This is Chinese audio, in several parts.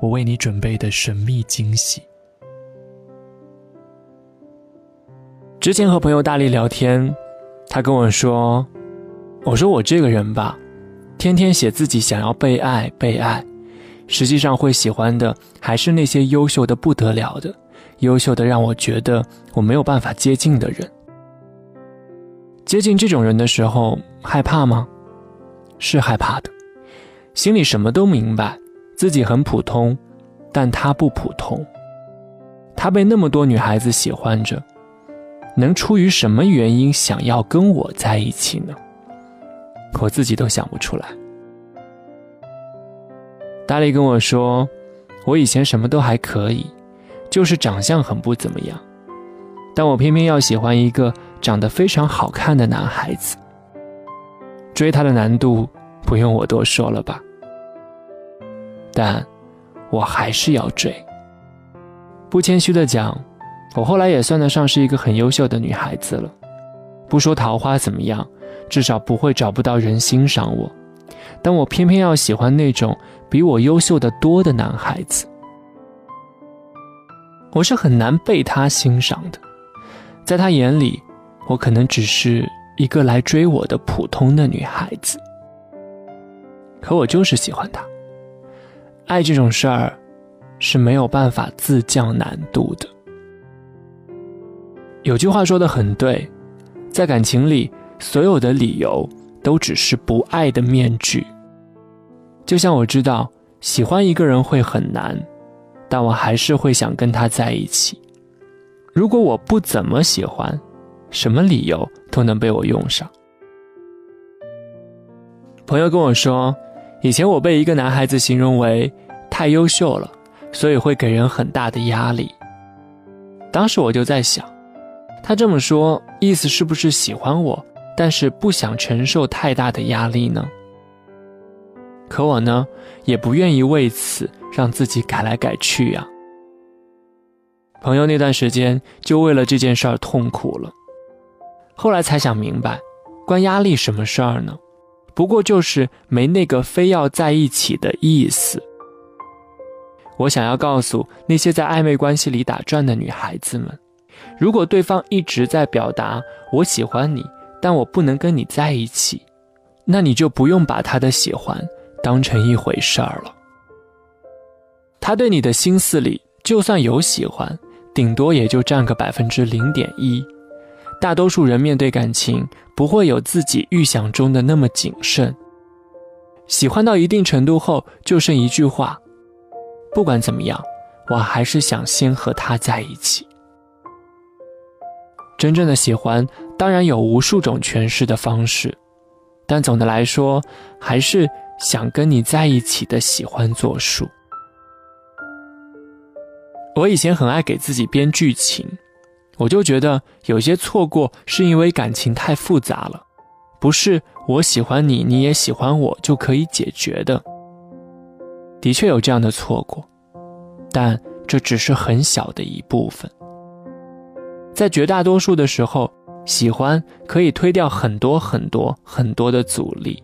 我为你准备的神秘惊喜。之前和朋友大力聊天，他跟我说：“我说我这个人吧，天天写自己想要被爱被爱，实际上会喜欢的还是那些优秀的不得了的，优秀的让我觉得我没有办法接近的人。接近这种人的时候，害怕吗？是害怕的，心里什么都明白，自己很普通，但他不普通，他被那么多女孩子喜欢着。”能出于什么原因想要跟我在一起呢？我自己都想不出来。大力跟我说，我以前什么都还可以，就是长相很不怎么样，但我偏偏要喜欢一个长得非常好看的男孩子。追他的难度不用我多说了吧？但，我还是要追。不谦虚的讲。我后来也算得上是一个很优秀的女孩子了，不说桃花怎么样，至少不会找不到人欣赏我。但我偏偏要喜欢那种比我优秀的多的男孩子，我是很难被他欣赏的。在他眼里，我可能只是一个来追我的普通的女孩子。可我就是喜欢他。爱这种事儿，是没有办法自降难度的。有句话说的很对，在感情里，所有的理由都只是不爱的面具。就像我知道喜欢一个人会很难，但我还是会想跟他在一起。如果我不怎么喜欢，什么理由都能被我用上。朋友跟我说，以前我被一个男孩子形容为太优秀了，所以会给人很大的压力。当时我就在想。他这么说，意思是不是喜欢我，但是不想承受太大的压力呢？可我呢，也不愿意为此让自己改来改去呀。朋友那段时间就为了这件事儿痛苦了，后来才想明白，关压力什么事儿呢？不过就是没那个非要在一起的意思。我想要告诉那些在暧昧关系里打转的女孩子们。如果对方一直在表达我喜欢你，但我不能跟你在一起，那你就不用把他的喜欢当成一回事儿了。他对你的心思里就算有喜欢，顶多也就占个百分之零点一。大多数人面对感情不会有自己预想中的那么谨慎。喜欢到一定程度后，就剩一句话：不管怎么样，我还是想先和他在一起。真正的喜欢当然有无数种诠释的方式，但总的来说，还是想跟你在一起的喜欢作数。我以前很爱给自己编剧情，我就觉得有些错过是因为感情太复杂了，不是我喜欢你，你也喜欢我就可以解决的。的确有这样的错过，但这只是很小的一部分。在绝大多数的时候，喜欢可以推掉很多很多很多的阻力。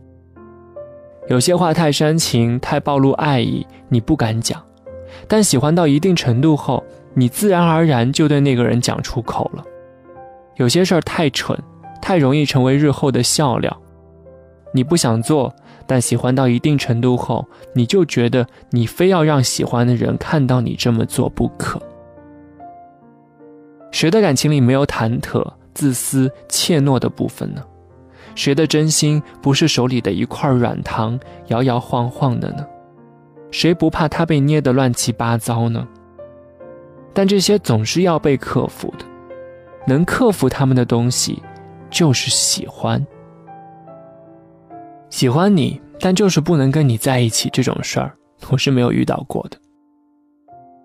有些话太煽情、太暴露爱意，你不敢讲；但喜欢到一定程度后，你自然而然就对那个人讲出口了。有些事儿太蠢，太容易成为日后的笑料，你不想做，但喜欢到一定程度后，你就觉得你非要让喜欢的人看到你这么做不可。谁的感情里没有忐忑、自私、怯懦的部分呢？谁的真心不是手里的一块软糖，摇摇晃晃的呢？谁不怕他被捏得乱七八糟呢？但这些总是要被克服的，能克服他们的东西，就是喜欢。喜欢你，但就是不能跟你在一起这种事儿，我是没有遇到过的。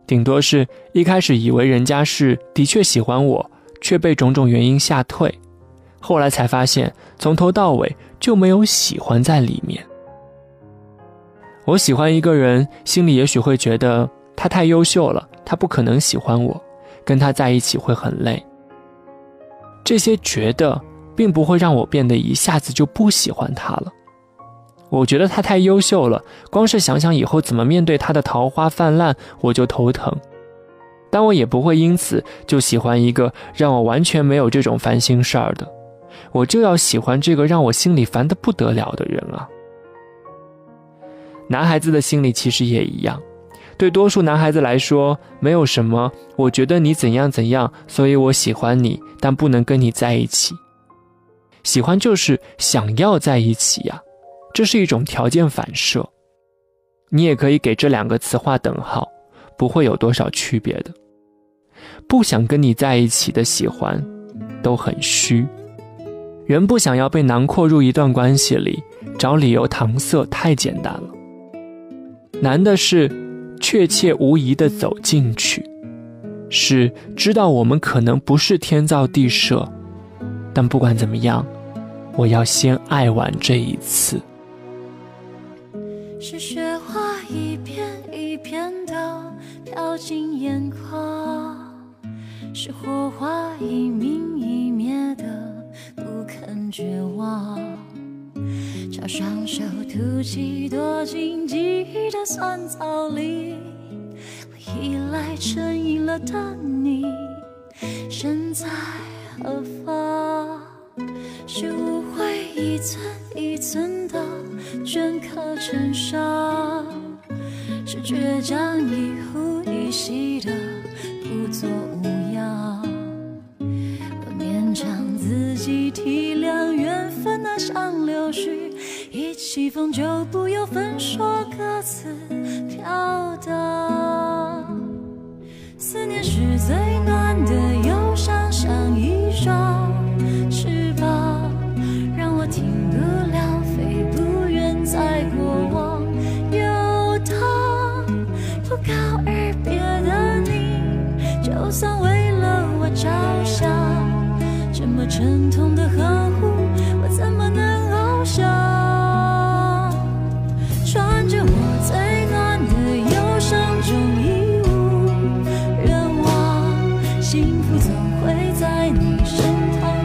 顶多是一开始以为人家是的确喜欢我，却被种种原因吓退，后来才发现从头到尾就没有喜欢在里面。我喜欢一个人，心里也许会觉得他太优秀了，他不可能喜欢我，跟他在一起会很累。这些觉得并不会让我变得一下子就不喜欢他了。我觉得他太优秀了，光是想想以后怎么面对他的桃花泛滥，我就头疼。但我也不会因此就喜欢一个让我完全没有这种烦心事儿的，我就要喜欢这个让我心里烦得不得了的人啊。男孩子的心里其实也一样，对多数男孩子来说，没有什么我觉得你怎样怎样，所以我喜欢你，但不能跟你在一起。喜欢就是想要在一起呀。这是一种条件反射，你也可以给这两个词划等号，不会有多少区别的。不想跟你在一起的喜欢，都很虚。人不想要被囊括入一段关系里，找理由搪塞太简单了。难的是确切无疑的走进去，是知道我们可能不是天造地设，但不管怎么样，我要先爱完这一次。是雪花一片一片的飘进眼眶，是火花一明一双手吐气，躲进记忆的酸草里。我依赖成瘾了的你，身在何方？是误会一寸一寸的。镌刻成伤，是倔强一呼一吸的不作无恙。我勉强自己体谅缘分那像柳絮，一起风就不由分说各自飘荡。思念是最暖的忧伤，像一双翅膀，让我停不了。飞不远在过往游荡，不告而别的你，就算我会在你身旁。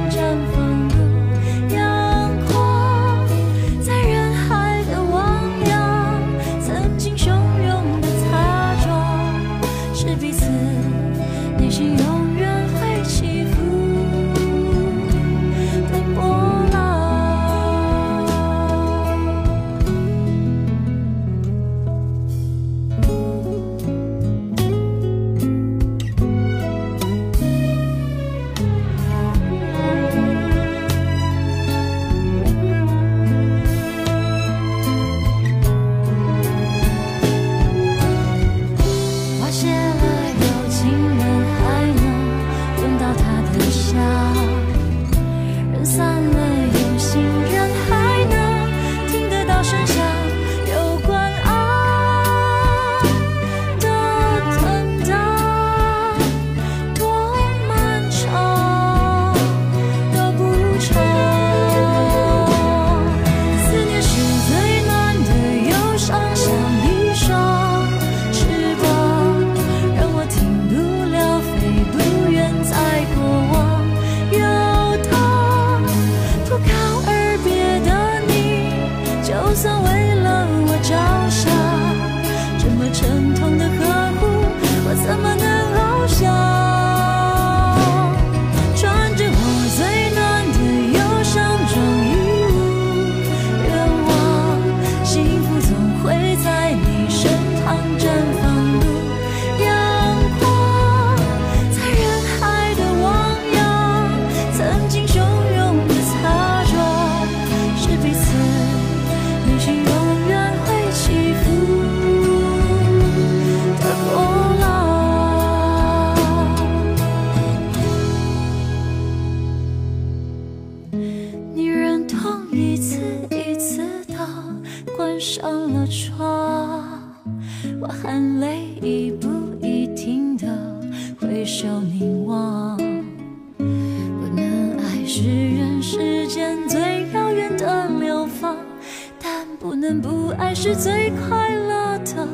不爱是最快乐的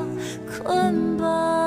捆绑。